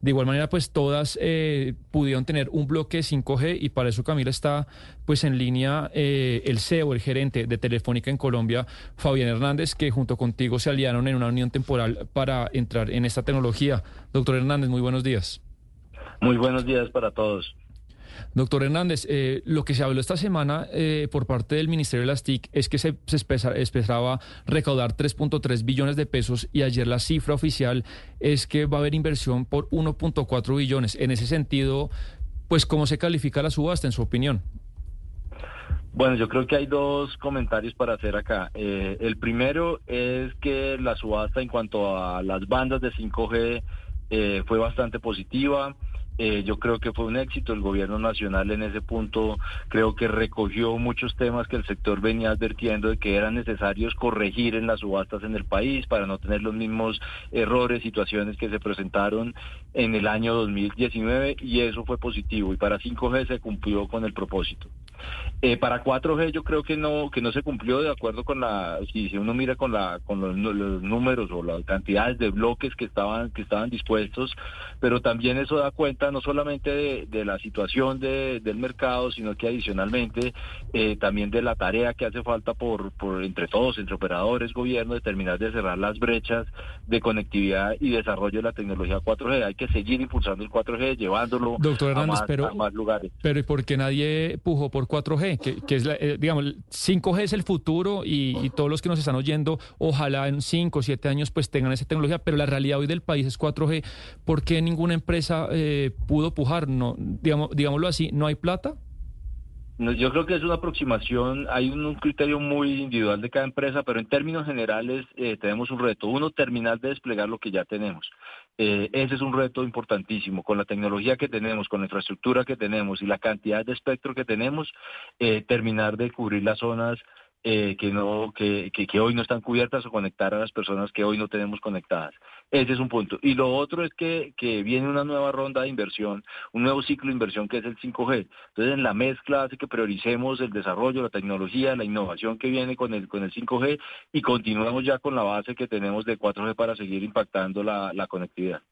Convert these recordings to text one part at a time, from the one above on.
De igual manera, pues todas eh, pudieron tener un bloque 5G y para eso Camila está pues en línea eh, el CEO, el gerente de Telefónica en Colombia, Fabián Hernández, que junto contigo se aliaron en una unión temporal para entrar en esta tecnología. Doctor Hernández, muy buenos días. Muy buenos días para todos. Doctor Hernández, eh, lo que se habló esta semana eh, por parte del Ministerio de las TIC es que se, se espesa- esperaba recaudar 3.3 billones de pesos y ayer la cifra oficial es que va a haber inversión por 1.4 billones. En ese sentido, pues, ¿cómo se califica la subasta, en su opinión? Bueno, yo creo que hay dos comentarios para hacer acá. Eh, el primero es que la subasta en cuanto a las bandas de 5G eh, fue bastante positiva. Eh, yo creo que fue un éxito. El gobierno nacional en ese punto creo que recogió muchos temas que el sector venía advirtiendo de que eran necesarios corregir en las subastas en el país para no tener los mismos errores, situaciones que se presentaron en el año 2019 y eso fue positivo. Y para 5G se cumplió con el propósito. Eh, para 4G yo creo que no que no se cumplió de acuerdo con la si, si uno mira con la con los, números o las cantidades de bloques que estaban que estaban dispuestos, pero también eso da cuenta no solamente de, de la situación de- del mercado, sino que adicionalmente eh, también de la tarea que hace falta por por entre todos, entre operadores, gobierno, de terminar de cerrar las brechas de conectividad y desarrollo de la tecnología 4G. Hay que seguir impulsando el 4G, llevándolo Doctor a Hernández, más, pero- a más lugares. Pero ¿y por qué nadie pujó por 4G? Que, que es, la, eh, digamos, el 5G es el futuro y, y todos los que nos están oyendo, ojalá en 5 o 7 años pues tengan esa tecnología, pero la realidad hoy del país es 4G. ¿Por qué ninguna empresa eh, pudo pujar? No, digamos, digámoslo así, ¿no hay plata? No, Yo creo que es una aproximación, hay un, un criterio muy individual de cada empresa, pero en términos generales eh, tenemos un reto. Uno, terminar de desplegar lo que ya tenemos. Eh, ese es un reto importantísimo. Con la tecnología que tenemos, con la infraestructura que tenemos y la cantidad de espectro que tenemos, eh, terminar de cubrir las zonas eh, que, no, que, que, que hoy no están cubiertas o conectar a las personas que hoy no tenemos conectadas. Ese es un punto. Y lo otro es que, que viene una nueva ronda de inversión, un nuevo ciclo de inversión que es el 5G. Entonces, en la mezcla hace que prioricemos el desarrollo, la tecnología, la innovación que viene con el, con el 5G y continuemos ya con la base que tenemos de 4G para seguir impactando la, la conectividad.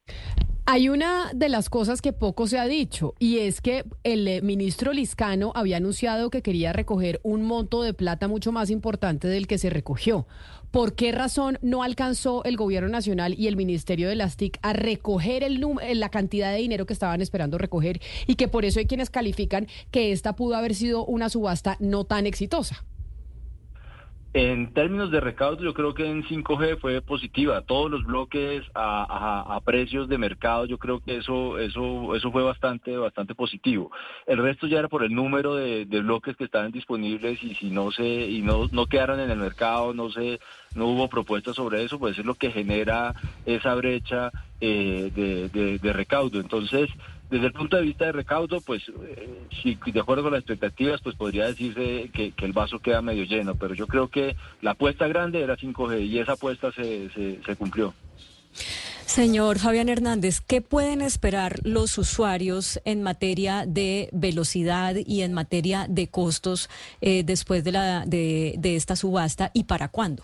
Hay una de las cosas que poco se ha dicho y es que el eh, ministro Liscano había anunciado que quería recoger un monto de plata mucho más importante del que se recogió. ¿Por qué razón no alcanzó el gobierno nacional y el Ministerio de las TIC a recoger eh, la cantidad de dinero que estaban esperando recoger y que por eso hay quienes califican que esta pudo haber sido una subasta no tan exitosa? En términos de recaudo, yo creo que en 5G fue positiva. Todos los bloques a, precios de mercado, yo creo que eso, eso, eso fue bastante, bastante positivo. El resto ya era por el número de, bloques que estaban disponibles y si no se, y no, no quedaron en el mercado, no se, no hubo propuestas sobre eso, pues es lo que genera esa brecha eh, de recaudo. Entonces, desde el punto de vista de recaudo, pues eh, si de acuerdo con las expectativas, pues podría decirse que, el vaso queda medio lleno, pero yo creo que la apuesta grande era 5G y esa apuesta se, se, cumplió. Señor Fabián Hernández, ¿qué pueden esperar los usuarios en materia de velocidad y en materia de costos eh, después de, la, de esta subasta y para cuándo?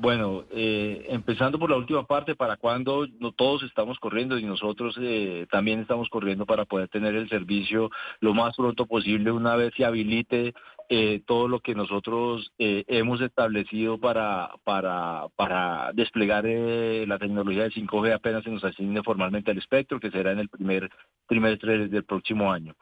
Bueno, eh, empezando por la última parte, para cuando no todos estamos corriendo y nosotros eh, también estamos corriendo para poder tener el servicio lo más pronto posible una vez se habilite eh, todo lo que nosotros eh, hemos establecido para, para, para desplegar eh, la tecnología de 5G apenas se nos asigne formalmente al espectro, que será en el primer trimestre del próximo año.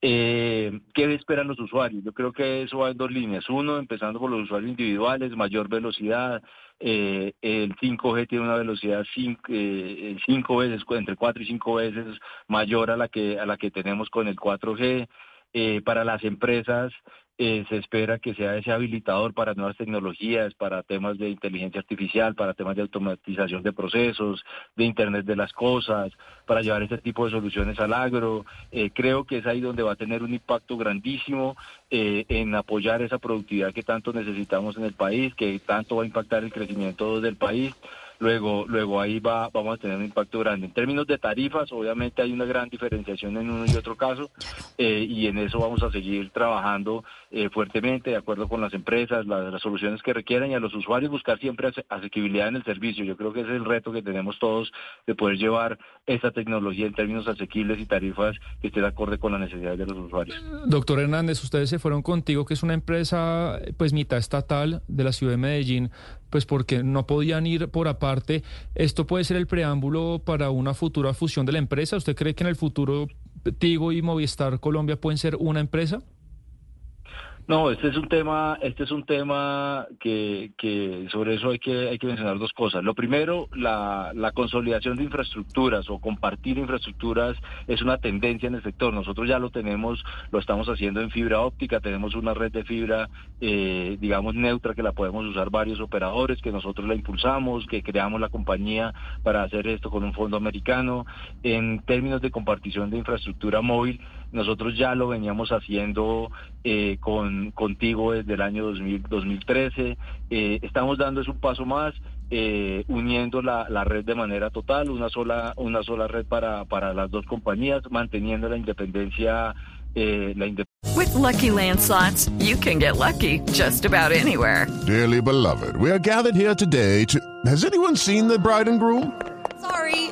Eh, ¿Qué esperan los usuarios? Yo creo que eso va en dos líneas. Uno, empezando por los usuarios individuales, mayor velocidad. Eh, el 5G tiene una velocidad cinco, eh, cinco veces, entre cuatro y cinco veces mayor a la que a la que tenemos con el 4G. Eh, para las empresas eh, se espera que sea ese habilitador para nuevas tecnologías, para temas de inteligencia artificial, para temas de automatización de procesos, de Internet de las cosas, para llevar este tipo de soluciones al agro. Eh, creo que es ahí donde va a tener un impacto grandísimo eh, en apoyar esa productividad que tanto necesitamos en el país, que tanto va a impactar el crecimiento del país luego, luego ahí va, vamos a tener un impacto grande. En términos de tarifas, obviamente hay una gran diferenciación en uno y otro caso, eh, y en eso vamos a seguir trabajando eh, fuertemente, de acuerdo con las empresas, las, soluciones que requieran y a los usuarios buscar siempre asequibilidad en el servicio. Yo creo que ese es el reto que tenemos todos de poder llevar esta tecnología en términos asequibles y tarifas que estén acorde con las necesidades de los usuarios. Doctor Hernández, ustedes se fueron contigo, que es una empresa pues mitad estatal de la ciudad de Medellín, pues porque no podían ir por aparte. ¿Esto puede ser el preámbulo para una futura fusión de la empresa? ¿Usted cree que en el futuro Tigo y Movistar Colombia pueden ser una empresa? No, este es un tema, este es un tema que, sobre eso hay que, hay que mencionar dos cosas. Lo primero, la, la consolidación de infraestructuras o compartir infraestructuras es una tendencia en el sector. Nosotros ya lo tenemos, lo estamos haciendo en fibra óptica, tenemos una red de fibra, eh, digamos, neutra que la podemos usar varios operadores, que nosotros la impulsamos, que creamos la compañía para hacer esto con un fondo americano. En términos de compartición de infraestructura móvil, nosotros ya lo veníamos haciendo eh, con, contigo desde el año 2000, 2013. Eh, estamos dando un paso más, eh, uniendo la, la, red de manera total, una sola, una sola red para, para las dos compañías, manteniendo la independencia. Eh, la independencia. With lucky landslots, you can get lucky just about anywhere. Dearly beloved, we are gathered here today to. Has anyone seen the bride and groom? Sorry,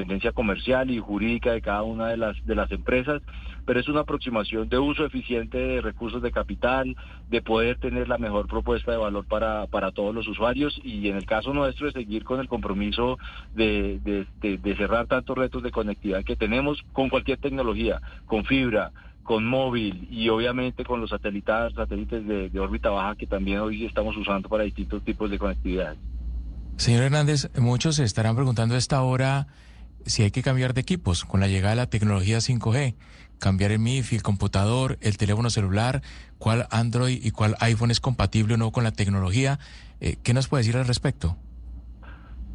Tendencia comercial y jurídica de cada una de las de las empresas pero es una aproximación de uso eficiente de recursos de capital, de poder tener la mejor propuesta de valor para, para todos los usuarios y en el caso nuestro de seguir con el compromiso de, de, cerrar tantos retos de conectividad que tenemos con cualquier tecnología, con fibra, con móvil y obviamente con los satélites, satélites de, de, órbita baja que también hoy estamos usando para distintos tipos de conectividad. Señor Hernández, muchos se estarán preguntando a esta hora si hay que cambiar de equipos con la llegada de la tecnología 5G cambiar el MIF, el computador, el teléfono celular, cuál Android y cuál iPhone es compatible o no con la tecnología. Eh, ¿Qué nos puede decir al respecto?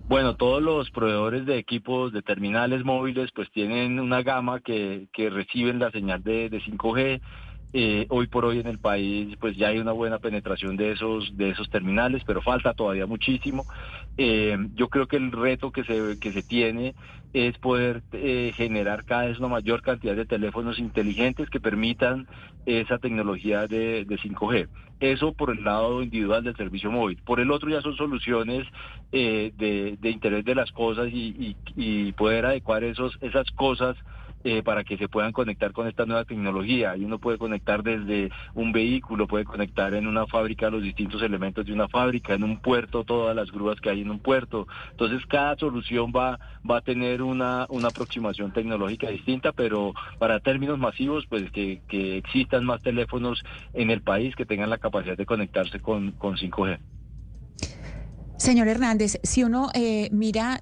Bueno, todos los proveedores de equipos de terminales móviles pues tienen una gama que, que reciben la señal de, de 5G. Eh, hoy por hoy en el país pues ya hay una buena penetración de esos de esos terminales, pero falta todavía muchísimo. Eh, yo creo que el reto que se que se tiene es poder eh, generar cada vez una mayor cantidad de teléfonos inteligentes que permitan esa tecnología de, de 5G. Eso por el lado individual del servicio móvil. Por el otro ya son soluciones de, de interés de las cosas y, y, y poder adecuar esos esas cosas eh, para que se puedan conectar con esta nueva tecnología. Y uno puede conectar desde un vehículo, puede conectar en una fábrica los distintos elementos de una fábrica, en un puerto todas las grúas que hay en un puerto. Entonces cada solución va, va a tener una, una aproximación tecnológica distinta, pero para términos masivos, pues que, que existan más teléfonos en el país que tengan la capacidad de conectarse con, con 5G. Señor Hernández, si uno eh, mira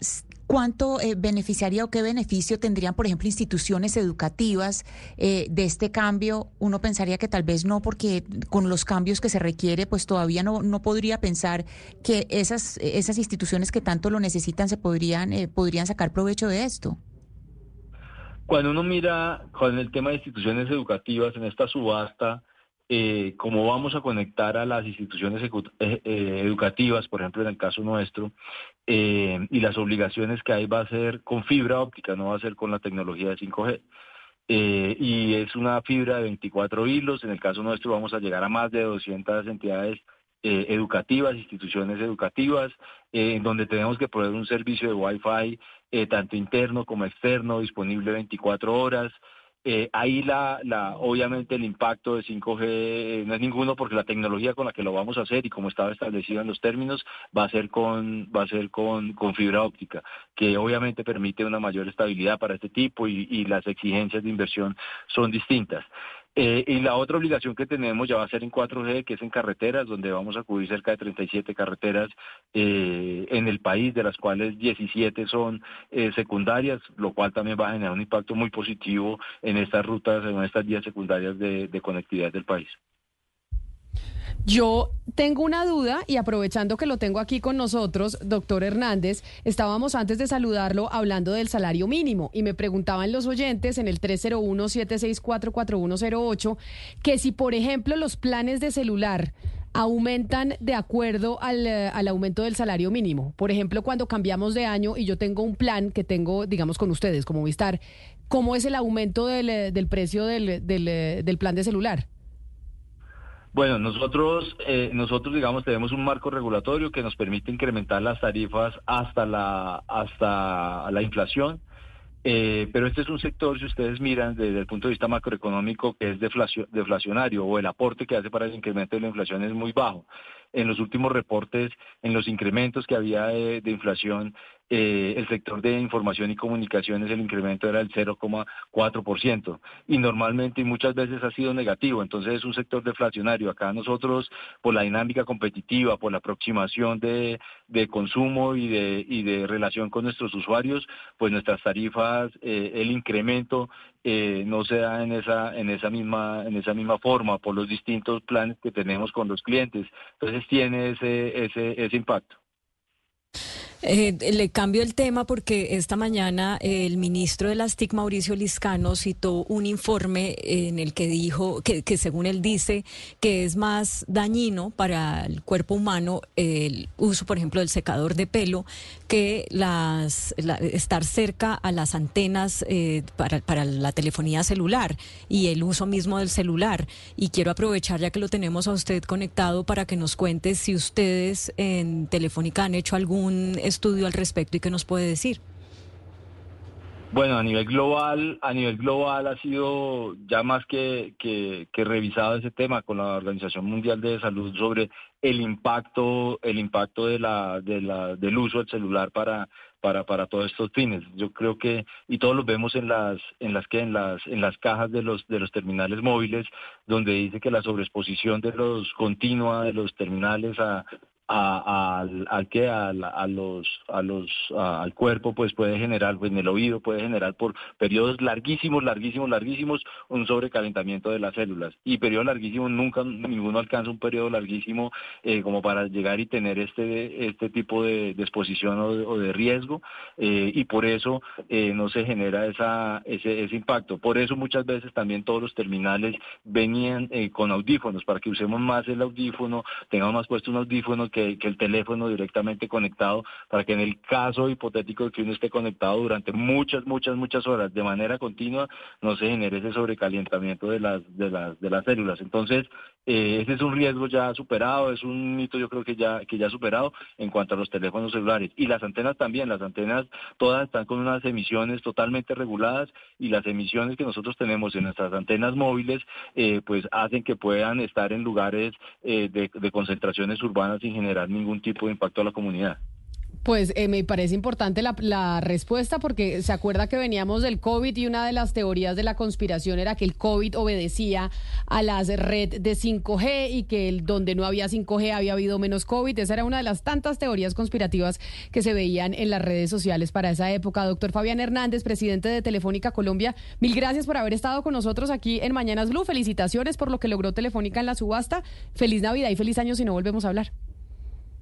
¿Cuánto eh, beneficiaría o qué beneficio tendrían, por ejemplo, instituciones educativas eh, de este cambio? Uno pensaría que tal vez no, porque con los cambios que se requiere, pues todavía no, no podría pensar que esas, esas instituciones que tanto lo necesitan se podrían, eh, podrían sacar provecho de esto. Cuando uno mira con el tema de instituciones educativas en esta subasta, eh, cómo vamos a conectar a las instituciones eh, eh, educativas, por ejemplo en el caso nuestro, eh, y las obligaciones que hay va a ser con fibra óptica, no va a ser con la tecnología de 5G. y es una fibra de 24 hilos, en el caso nuestro vamos a llegar a más de 200 entidades educativas, instituciones educativas, en donde tenemos que proveer un servicio de Wi-Fi tanto interno como externo, disponible 24 horas, Eh, ahí la, la, obviamente el impacto de 5G eh, no es ninguno porque la tecnología con la que lo vamos a hacer y como estaba establecido en los términos va a ser con va a ser con, con fibra óptica que obviamente permite una mayor estabilidad para este tipo y, y las exigencias de inversión son distintas. Eh, y la otra obligación que tenemos ya va a ser en 4G, que es en carreteras, donde vamos a cubrir cerca de 37 carreteras eh, en el país, de las cuales 17 son eh, secundarias, lo cual también va a generar un impacto muy positivo en estas rutas, en estas vías secundarias de conectividad del país. Yo tengo una duda y aprovechando que lo tengo aquí con nosotros, doctor Hernández, estábamos antes de saludarlo hablando del salario mínimo y me preguntaban los oyentes en el 301-764-4108 que si, por ejemplo, los planes de celular aumentan de acuerdo al, eh, al, aumento del salario mínimo. Por ejemplo, cuando cambiamos de año y yo tengo un plan que tengo, digamos, con ustedes, como Vistar, ¿cómo es el aumento del, eh, del precio del, del, eh, del plan de celular? Bueno, nosotros, eh, nosotros digamos tenemos un marco regulatorio que nos permite incrementar las tarifas hasta la hasta la inflación. Eh, pero este es un sector, si ustedes miran desde el punto de vista macroeconómico, que es deflacionario o el aporte que hace para el incremento de la inflación es muy bajo. En los últimos reportes, en los incrementos que había de inflación, eh, el sector de información y comunicaciones el incremento era el 0,4% y normalmente y muchas veces ha sido negativo, entonces es un sector deflacionario. Acá nosotros, por la dinámica competitiva, por la aproximación de, consumo y de, y de relación con nuestros usuarios, pues nuestras tarifas, eh, el incremento eh, no se da en esa, en esa misma, en esa misma forma por los distintos planes que tenemos con los clientes. Entonces tiene ese, ese, ese impacto. Eh, le cambio el tema porque esta mañana el ministro de las TIC, Mauricio Liscano, citó un informe en el que dijo que, que, según él dice que es más dañino para el cuerpo humano el uso, por ejemplo, del secador de pelo que las estar cerca a las antenas eh, para, para la telefonía celular y el uso mismo del celular. Y quiero aprovechar ya que lo tenemos a usted conectado para que nos cuente si ustedes en Telefónica han hecho algún estudio al respecto y qué nos puede decir. Bueno, a nivel global, a nivel global ha sido ya más que, revisado ese tema con la Organización Mundial de Salud sobre el impacto, el impacto de la, de la, del uso del celular para, para, para todos estos fines. Yo creo que, y todos los vemos en las, en las que, en las, en las cajas de los, de los terminales móviles, donde dice que la sobreexposición de los continua de los terminales a, al, al que a, a, los a los al cuerpo pues puede generar pues en el oído puede generar por periodos larguísimos larguísimos larguísimos un sobrecalentamiento de las células. Y periodos larguísimos nunca ninguno alcanza un periodo larguísimo eh, como para llegar y tener este este tipo de, exposición o de, riesgo eh, y por eso eh, no se genera esa ese, ese impacto. Por eso muchas veces también todos los terminales venían con audífonos para que usemos más el audífono tengamos más puesto un audífono que, el teléfono directamente conectado para que en el caso hipotético de que uno esté conectado durante muchas, muchas, muchas horas de manera continua, no se genere ese sobrecalentamiento de las, de las, de las células. Entonces, eh, ese es un riesgo ya superado, es un mito yo creo que ya, que ya superado en cuanto a los teléfonos celulares. Y las antenas también, las antenas todas están con unas emisiones totalmente reguladas y las emisiones que nosotros tenemos en nuestras antenas móviles, eh, pues hacen que puedan estar en lugares eh, de, concentraciones urbanas sin generar ningún tipo de impacto a la comunidad. Pues eh, me parece importante la, respuesta porque se acuerda que veníamos del COVID y una de las teorías de la conspiración era que el COVID obedecía a las red de 5G y que el, donde no había 5G había habido menos COVID. Esa era una de las tantas teorías conspirativas que se veían en las redes sociales para esa época. Doctor Fabián Hernández, presidente de Telefónica Colombia, mil gracias por haber estado con nosotros aquí en Mañanas Blue. Felicitaciones por lo que logró Telefónica en la subasta. Feliz Navidad y feliz año si no volvemos a hablar.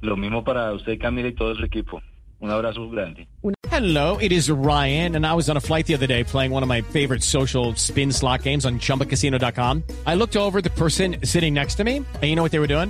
Lo mismo para usted, Camila, y todo su equipo. Un abrazo grande. Hello, it is Ryan, and I was on a flight the other day playing one of my favorite social spin slot games on chumbacasino.com. I looked over the person sitting next to me, and you know what they were doing?